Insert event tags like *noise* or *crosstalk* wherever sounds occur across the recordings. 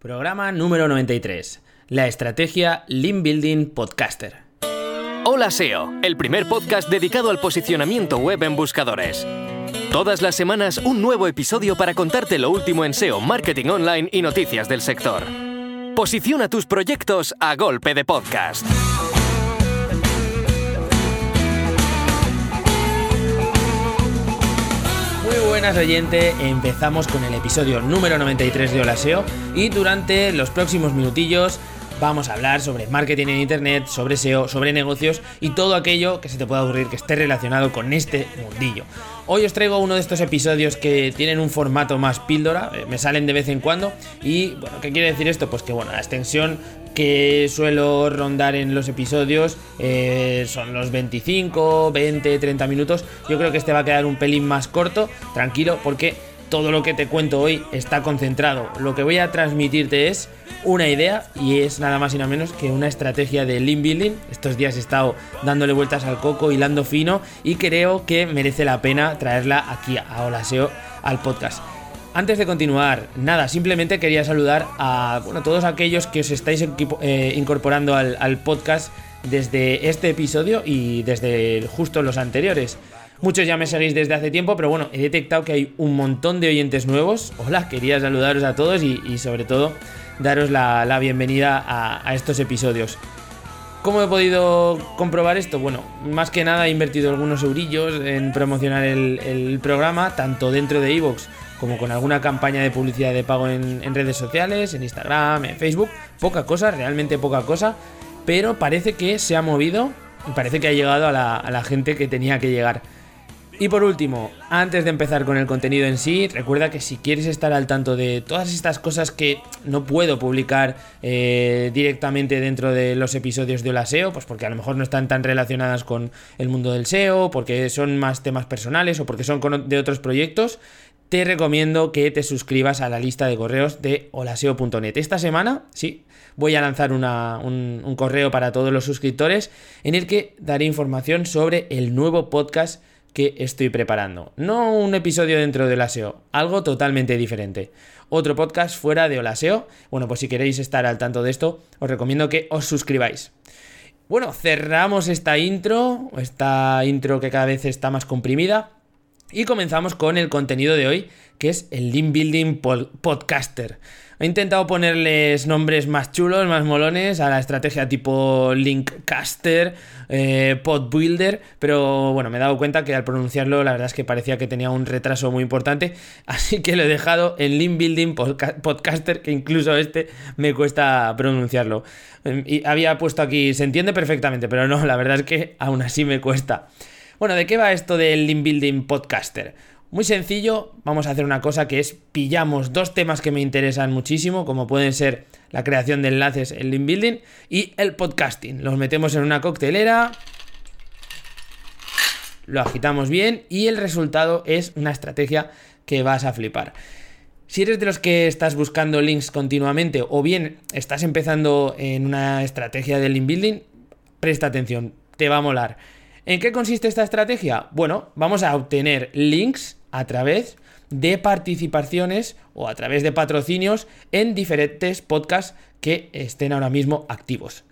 Programa número 93. La estrategia Lean Building Podcaster. Hola SEO, el primer podcast dedicado al posicionamiento web en buscadores. Todas las semanas un nuevo episodio para contarte lo último en SEO, marketing online y noticias del sector. Posiciona tus proyectos a golpe de podcast. Buenas oyente, empezamos con el episodio número 93 de Hola SEO y durante los próximos minutillos vamos a hablar sobre marketing en internet, sobre SEO, sobre negocios y todo aquello que se te pueda ocurrir que esté relacionado con este mundillo. Hoy os traigo uno de estos episodios que tienen un formato más píldora, eh, me salen de vez en cuando y bueno, ¿qué quiere decir esto? Pues que bueno, la extensión que suelo rondar en los episodios eh, son los 25, 20, 30 minutos. Yo creo que este va a quedar un pelín más corto, tranquilo, porque todo lo que te cuento hoy está concentrado. Lo que voy a transmitirte es una idea y es nada más y nada menos que una estrategia de lean building. Estos días he estado dándole vueltas al coco, hilando fino y creo que merece la pena traerla aquí a Olaseo al podcast. Antes de continuar, nada, simplemente quería saludar a bueno, todos aquellos que os estáis eh, incorporando al, podcast desde este episodio y desde justo los anteriores. Muchos ya me seguís desde hace tiempo, pero bueno, he detectado que hay un montón de oyentes nuevos. Hola, quería saludaros a todos y, sobre todo daros la, bienvenida a, estos episodios. ¿Cómo he podido comprobar esto? Bueno, más que nada he invertido algunos eurillos en promocionar el, programa, tanto dentro de Evox como con alguna campaña de publicidad de pago en, redes sociales, en Instagram, en Facebook. Poca cosa, realmente poca cosa, pero parece que se ha movido y parece que ha llegado a la gente que tenía que llegar. Y por último, antes de empezar con el contenido en sí, recuerda que si quieres estar al tanto de todas estas cosas que no puedo publicar eh, directamente dentro de los episodios de Hola SEO, pues porque a lo mejor no están tan relacionadas con el mundo del SEO, porque son más temas personales o porque son de otros proyectos, te recomiendo que te suscribas a la lista de correos de holaseo.net. Esta semana, sí, voy a lanzar un, un correo para todos los suscriptores en el que daré información sobre el nuevo podcast que estoy preparando. No un episodio dentro de Olaseo, algo totalmente diferente. Otro podcast fuera de Olaseo. Bueno, pues si queréis estar al tanto de esto, os recomiendo que os suscribáis. Bueno, cerramos esta intro, esta intro que cada vez está más comprimida. Y comenzamos con el contenido de hoy, que es el Lean Building Podcaster. He intentado ponerles nombres más chulos, más molones a la estrategia tipo Linkcaster, eh, Podbuilder, pero bueno, me he dado cuenta que al pronunciarlo la verdad es que parecía que tenía un retraso muy importante, *laughs* así que lo he dejado en Lean Building Podcaster, que incluso este me cuesta pronunciarlo. Em, y había puesto aquí, se entiende perfectamente, pero no, la verdad es que aún así me cuesta. Bueno, ¿de qué va esto del Lean Building Podcaster? Muy sencillo, vamos a hacer una cosa que es pillamos dos temas que me interesan muchísimo, como pueden ser la creación de enlaces, el link building y el podcasting. Los metemos en una coctelera, lo agitamos bien y el resultado es una estrategia que vas a flipar. Si eres de los que estás buscando links continuamente o bien estás empezando en una estrategia de link building, presta atención, te va a molar. ¿En qué consiste esta estrategia? Bueno, vamos a obtener links a través de participaciones o a través de patrocinios en diferentes podcasts que estén ahora mismo activos.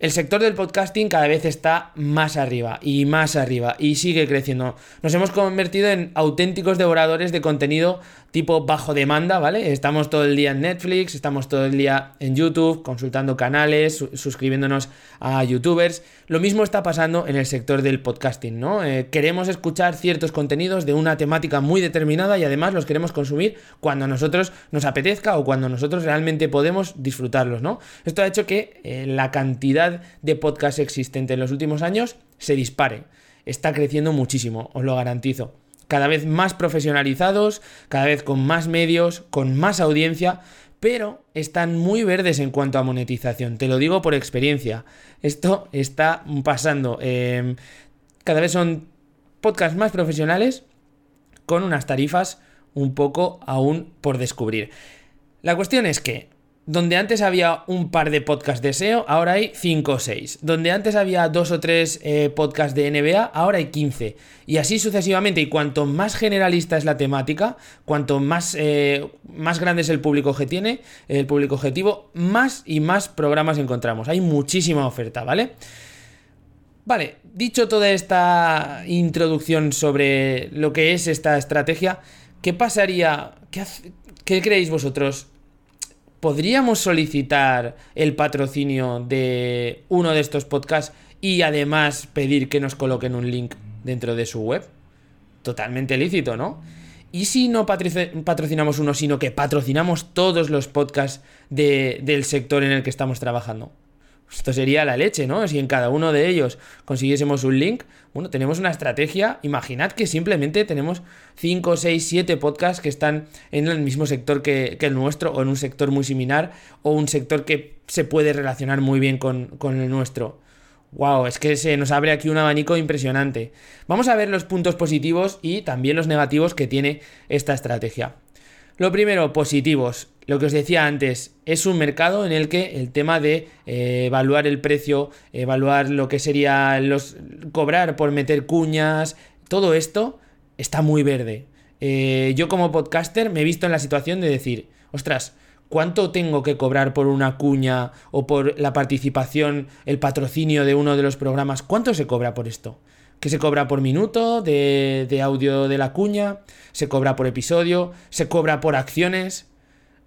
El sector del podcasting cada vez está más arriba y más arriba y sigue creciendo. Nos hemos convertido en auténticos devoradores de contenido tipo bajo demanda, ¿vale? Estamos todo el día en Netflix, estamos todo el día en YouTube, consultando canales, suscribiéndonos a youtubers. Lo mismo está pasando en el sector del podcasting, ¿no? Eh, queremos escuchar ciertos contenidos de una temática muy determinada y además los queremos consumir cuando a nosotros nos apetezca o cuando nosotros realmente podemos disfrutarlos, ¿no? Esto ha hecho que eh, la cantidad de podcasts existente en los últimos años se dispare. Está creciendo muchísimo, os lo garantizo cada vez más profesionalizados, cada vez con más medios, con más audiencia, pero están muy verdes en cuanto a monetización. Te lo digo por experiencia. Esto está pasando. Em, cada vez son podcasts más profesionales con unas tarifas un poco aún por descubrir. La cuestión es que Donde antes había un par de podcasts de SEO, ahora hay 5 o 6. Donde antes había dos o tres eh, podcasts de NBA, ahora hay 15. Y así sucesivamente. Y cuanto más generalista es la temática, cuanto más, eh, más grande es el público que tiene, el público objetivo, más y más programas encontramos. Hay muchísima oferta, ¿vale? Vale, dicho toda esta introducción sobre lo que es esta estrategia, ¿qué pasaría? ¿Qué, qué creéis vosotros? ¿Podríamos solicitar el patrocinio de uno de estos podcasts y además pedir que nos coloquen un link dentro de su web? Totalmente lícito, ¿no? ¿Y si no patrocinamos uno, sino que patrocinamos todos los podcasts del sector en el que estamos trabajando? Esto sería la leche, ¿no? Si en cada uno de ellos consiguiésemos un link, bueno, tenemos una estrategia. Imaginad que simplemente tenemos 5, 6, 7 podcasts que están en el mismo sector que, el nuestro, o en un sector muy similar, o un sector que se puede relacionar muy bien con, con el nuestro. Wow, es que se nos abre aquí un abanico impresionante. Vamos a ver los puntos positivos y también los negativos que tiene esta estrategia. Lo primero, positivos lo que os decía antes, es un mercado en el que el tema de eh, evaluar el precio, evaluar lo que sería los cobrar por meter cuñas, todo esto está muy verde. Eh, yo como podcaster me he visto en la situación de decir, ostras, ¿cuánto tengo que cobrar por una cuña o por la participación, el patrocinio de uno de los programas? ¿Cuánto se cobra por esto? ¿Qué se cobra por minuto de, de audio de la cuña? ¿Se cobra por episodio? ¿Se cobra por acciones?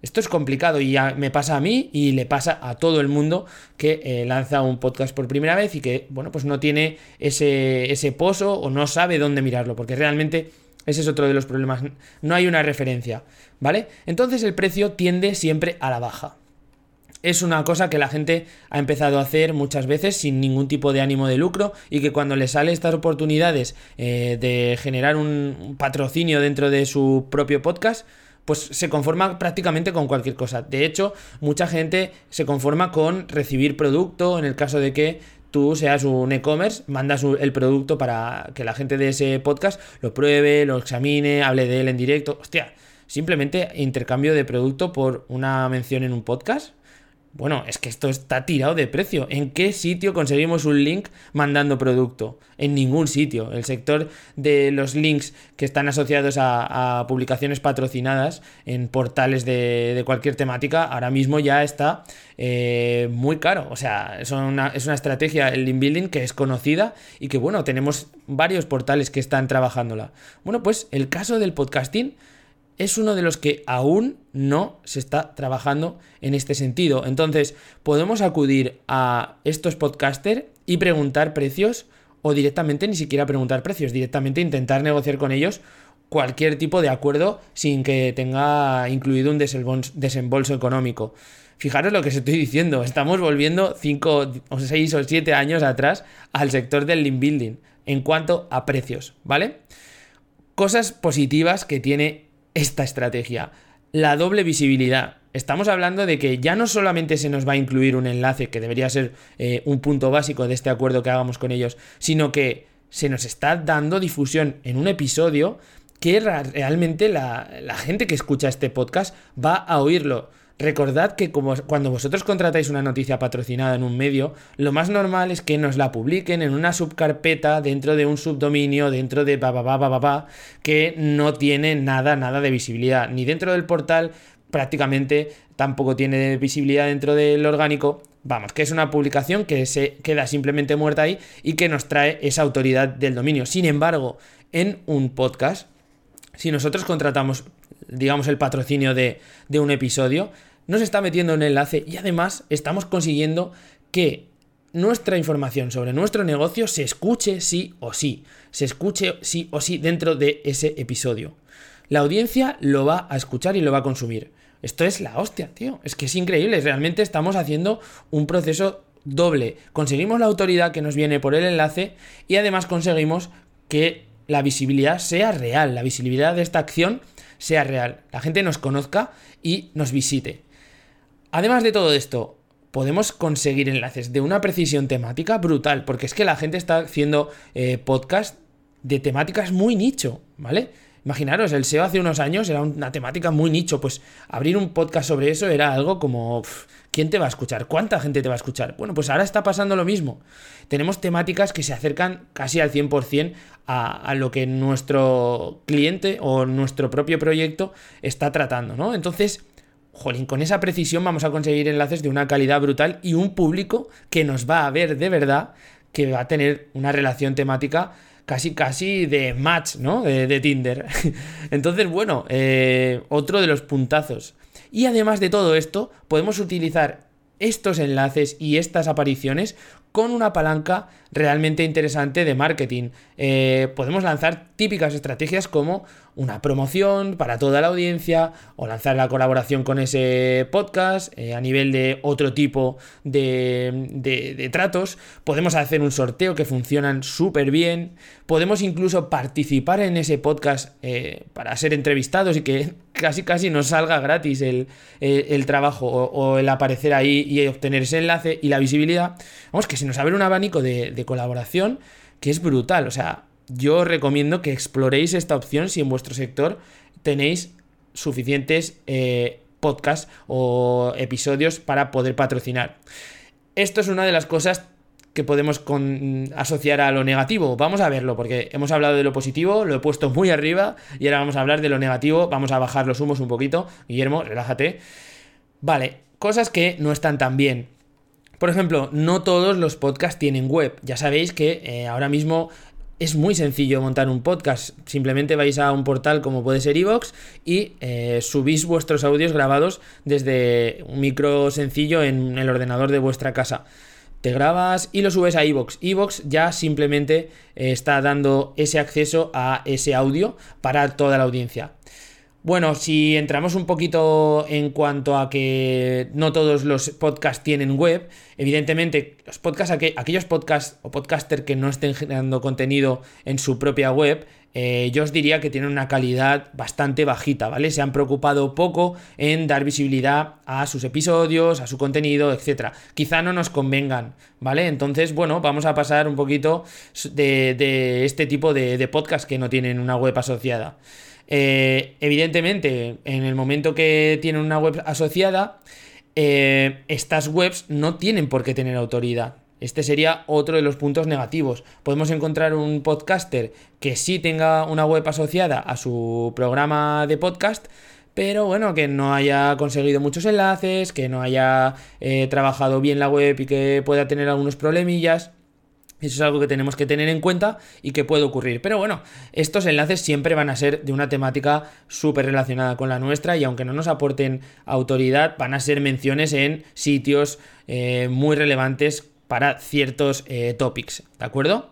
Esto es complicado y me pasa a mí y le pasa a todo el mundo que eh, lanza un podcast por primera vez y que, bueno, pues no tiene ese, ese pozo o no sabe dónde mirarlo, porque realmente ese es otro de los problemas. No hay una referencia, ¿vale? Entonces el precio tiende siempre a la baja. Es una cosa que la gente ha empezado a hacer muchas veces sin ningún tipo de ánimo de lucro y que cuando le sale estas oportunidades eh, de generar un patrocinio dentro de su propio podcast, pues se conforma prácticamente con cualquier cosa. De hecho, mucha gente se conforma con recibir producto en el caso de que tú seas un e-commerce, mandas el producto para que la gente de ese podcast lo pruebe, lo examine, hable de él en directo. Hostia, simplemente intercambio de producto por una mención en un podcast. Bueno, es que esto está tirado de precio. ¿En qué sitio conseguimos un link mandando producto? En ningún sitio. El sector de los links que están asociados a, publicaciones patrocinadas en portales de, cualquier temática ahora mismo ya está eh, muy caro. O sea, es una, es una estrategia, el link building, que es conocida y que, bueno, tenemos varios portales que están trabajándola. Bueno, pues el caso del podcasting es uno de los que aún no se está trabajando en este sentido. Entonces, podemos acudir a estos podcasters y preguntar precios o directamente ni siquiera preguntar precios, directamente intentar negociar con ellos cualquier tipo de acuerdo sin que tenga incluido un desembolso económico. Fijaros lo que os estoy diciendo, estamos volviendo 5 o 6 o 7 años atrás al sector del link building en cuanto a precios, ¿vale? Cosas positivas que tiene esta estrategia. La doble visibilidad. Estamos hablando de que ya no solamente se nos va a incluir un enlace, que debería ser eh, un punto básico de este acuerdo que hagamos con ellos, sino que se nos está dando difusión en un episodio que realmente la, la gente que escucha este podcast va a oírlo. Recordad que cuando vosotros contratáis una noticia patrocinada en un medio, lo más normal es que nos la publiquen en una subcarpeta dentro de un subdominio, dentro de ba, que no tiene nada, nada de visibilidad. Ni dentro del portal, prácticamente tampoco tiene visibilidad dentro del orgánico. Vamos, que es una publicación que se queda simplemente muerta ahí y que nos trae esa autoridad del dominio. Sin embargo, en un podcast, si nosotros contratamos, digamos, el patrocinio de un episodio, nos está metiendo un enlace y además estamos consiguiendo que nuestra información sobre nuestro negocio se escuche sí o sí, se escuche sí o sí dentro de ese episodio. La audiencia lo va a escuchar y lo va a consumir. Esto es la hostia, tío. Es que es increíble. Realmente estamos haciendo un proceso doble. Conseguimos la autoridad que nos viene por el enlace y además conseguimos que la visibilidad sea real. La visibilidad de esta acción sea real. La gente nos conozca y nos visite. Además de todo esto, podemos conseguir enlaces de una precisión temática brutal, porque es que la gente está haciendo eh, podcast de temáticas muy nicho, ¿vale? Imaginaros, el SEO hace unos años era una temática muy nicho, pues abrir un podcast sobre eso era algo como, ¿quién te va a escuchar? ¿Cuánta gente te va a escuchar? Bueno, pues ahora está pasando lo mismo. Tenemos temáticas que se acercan casi al 100% a, a lo que nuestro cliente o nuestro propio proyecto está tratando, ¿no? Entonces, jolín, con esa precisión vamos a conseguir enlaces de una calidad brutal y un público que nos va a ver de verdad, que va a tener una relación temática casi casi de match, ¿no? De, Tinder. *laughs* Entonces, bueno, eh, otro de los puntazos. Y además de todo esto, podemos utilizar estos enlaces y estas apariciones con una palanca realmente interesante de marketing. Eh, podemos lanzar típicas estrategias como una promoción para toda la audiencia o lanzar la colaboración con ese podcast eh, a nivel de otro tipo de, tratos. Podemos hacer un sorteo que funcionan súper bien. Podemos incluso participar en ese podcast eh, para ser entrevistados y que *laughs* casi casi nos salga gratis el, trabajo o, o, el aparecer ahí y obtener ese enlace y la visibilidad. Vamos, que se nos abre un abanico de, colaboración que es brutal. O sea, yo recomiendo que exploréis esta opción si en vuestro sector tenéis suficientes eh, podcasts o episodios para poder patrocinar. Esto es una de las cosas que podemos asociar a lo negativo. Vamos a verlo, porque hemos hablado de lo positivo, lo he puesto muy arriba, y ahora vamos a hablar de lo negativo. Vamos a bajar los humos un poquito. Guillermo, relájate. Vale, cosas que no están tan bien. Por ejemplo, no todos los podcasts tienen web. Ya sabéis que eh, ahora mismo es muy sencillo montar un podcast. Simplemente vais a un portal como puede ser Evox y eh, subís vuestros audios grabados desde un micro sencillo en el ordenador de vuestra casa. Te grabas y lo subes a Evox. Evox ya simplemente eh, está dando ese acceso a ese audio para toda la audiencia. Bueno, si entramos un poquito en cuanto a que no todos los podcasts tienen web, evidentemente los podcasts, aquellos podcasts o podcaster que no estén generando contenido en su propia web, eh, yo os diría que tienen una calidad bastante bajita, ¿vale? Se han preocupado poco en dar visibilidad a sus episodios, a su contenido, etc. Quizá no nos convengan, ¿vale? Entonces, bueno, vamos a pasar un poquito de, este tipo de, de podcasts que no tienen una web asociada. Eh, evidentemente, en el momento que tienen una web asociada, eh, estas webs no tienen por qué tener autoridad. Este sería otro de los puntos negativos. Podemos encontrar un podcaster que sí tenga una web asociada a su programa de podcast, pero bueno, que no haya conseguido muchos enlaces, que no haya eh, trabajado bien la web y que pueda tener algunos problemillas. Eso es algo que tenemos que tener en cuenta y que puede ocurrir. Pero bueno, estos enlaces siempre van a ser de una temática súper relacionada con la nuestra y aunque no nos aporten autoridad, van a ser menciones en sitios eh, muy relevantes para ciertos eh, topics, ¿de acuerdo?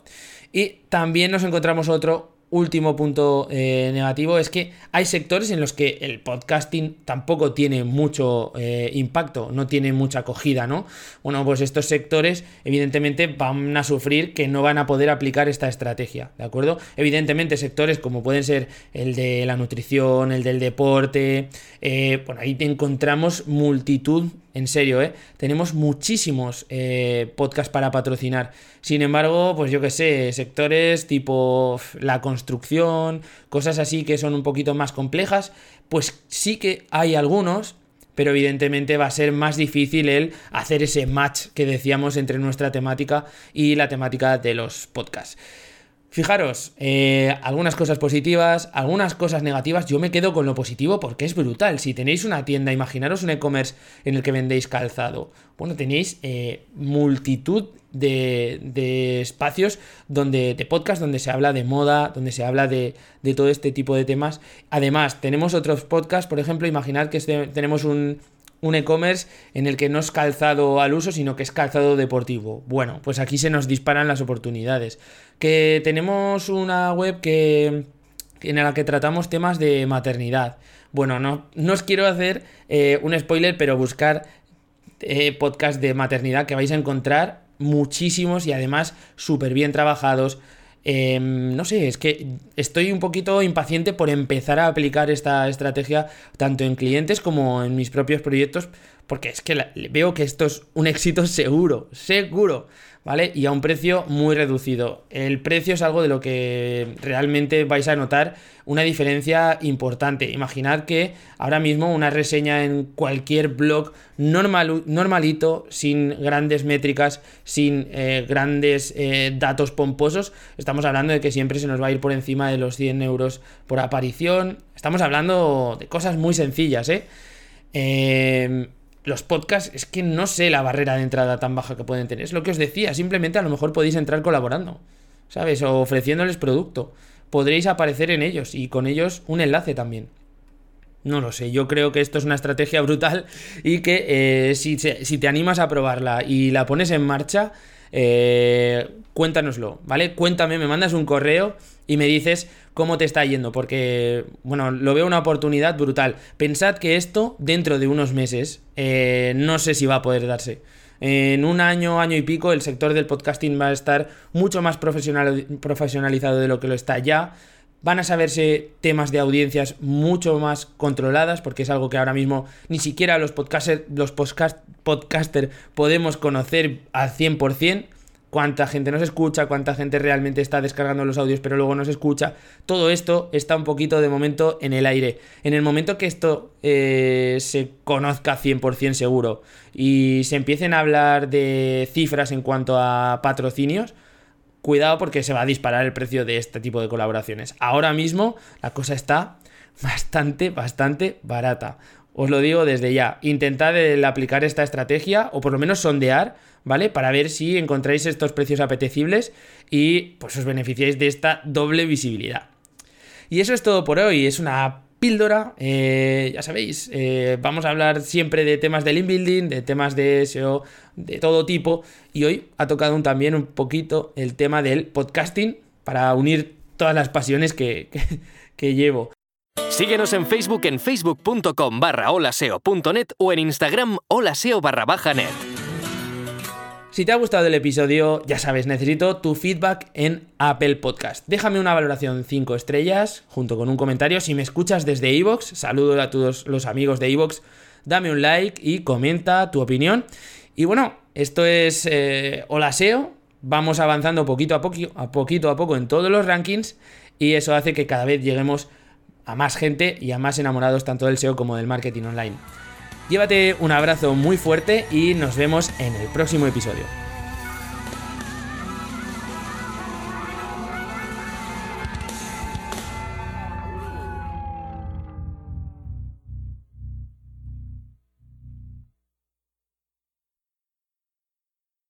Y también nos encontramos otro último punto eh, negativo es que hay sectores en los que el podcasting tampoco tiene mucho eh, impacto, no tiene mucha acogida, ¿no? Bueno, pues estos sectores evidentemente van a sufrir que no van a poder aplicar esta estrategia, ¿de acuerdo? Evidentemente sectores como pueden ser el de la nutrición, el del deporte, eh, bueno, ahí encontramos multitud en serio, ¿eh? Tenemos muchísimos eh, podcasts para patrocinar. Sin embargo, pues yo que sé, sectores tipo la construcción, cosas así que son un poquito más complejas, pues sí que hay algunos, pero evidentemente va a ser más difícil el hacer ese match que decíamos entre nuestra temática y la temática de los podcasts. Fijaros, eh, algunas cosas positivas, algunas cosas negativas. Yo me quedo con lo positivo porque es brutal. Si tenéis una tienda, imaginaros un e-commerce en el que vendéis calzado. Bueno, tenéis eh, multitud de, espacios donde, de podcast donde se habla de moda, donde se habla de, de todo este tipo de temas. Además, tenemos otros podcasts, por ejemplo, imaginad que este, tenemos un, un e-commerce en el que no es calzado al uso, sino que es calzado deportivo. Bueno, pues aquí se nos disparan las oportunidades. Que tenemos una web que en la que tratamos temas de maternidad. Bueno, no, no os quiero hacer eh, un spoiler, pero buscar eh, podcast de maternidad que vais a encontrar muchísimos y además súper bien trabajados Em, no sé, es que estoy un poquito impaciente por empezar a aplicar esta estrategia tanto en clientes como en mis propios proyectos, porque es que veo que esto es un éxito seguro, seguro. ¿Vale? Y a un precio muy reducido. El precio es algo de lo que realmente vais a notar una diferencia importante. Imaginad que ahora mismo una reseña en cualquier blog normal, normalito, sin grandes métricas, sin eh, grandes eh, datos pomposos, estamos hablando de que siempre se nos va a ir por encima de los 100 euros por aparición. Estamos hablando de cosas muy sencillas, ¿eh? eh los podcasts, es que no sé la barrera de entrada tan baja que pueden tener. Es lo que os decía, simplemente a lo mejor podéis entrar colaborando, ¿sabes? O ofreciéndoles producto. Podréis aparecer en ellos y con ellos un enlace también. No lo sé, yo creo que esto es una estrategia brutal y que eh, si, si, te animas a probarla y la pones en marcha, eh, cuéntanoslo, ¿vale? Cuéntame, me mandas un correo y me dices cómo te está yendo, porque, bueno, lo veo una oportunidad brutal. Pensad que esto, dentro de unos meses, eh, no sé si va a poder darse. En un año, año y pico, el sector del podcasting va a estar mucho más profesional, profesionalizado de lo que lo está ya. Van a saberse temas de audiencias mucho más controladas, porque es algo que ahora mismo ni siquiera los podcasters, los podcast, podcaster podemos conocer al 100% cuánta gente nos escucha, cuánta gente realmente está descargando los audios pero luego nos escucha. Todo esto está un poquito de momento en el aire. En el momento que esto eh, se conozca 100% seguro y se empiecen a hablar de cifras en cuanto a patrocinios, cuidado porque se va a disparar el precio de este tipo de colaboraciones. Ahora mismo la cosa está bastante, bastante barata. Os lo digo desde ya. Intentad aplicar esta estrategia o por lo menos sondear ¿vale? Para ver si encontráis estos precios apetecibles y pues os beneficiáis de esta doble visibilidad. Y eso es todo por hoy, es una píldora, eh, ya sabéis, eh, vamos a hablar siempre de temas de inbuilding, de temas de SEO, de todo tipo, y hoy ha tocado también un poquito el tema del podcasting para unir todas las pasiones que, *laughs* que llevo. Síguenos en Facebook en facebook.com barra holaseo.net o en Instagram holaseo barra baja net. Si te ha gustado el episodio, ya sabes, necesito tu feedback en Apple Podcast. Déjame una valoración 5 estrellas junto con un comentario. Si me escuchas desde Evox, saludo a todos los amigos de Evox, dame un like y comenta tu opinión. Y bueno, esto es eh, Hola SEO. Vamos avanzando poquito a, poquito, a poquito a poco en todos los rankings y eso hace que cada vez lleguemos a más gente y a más enamorados tanto del SEO como del marketing online. Llévate un abrazo muy fuerte y nos vemos en el próximo episodio.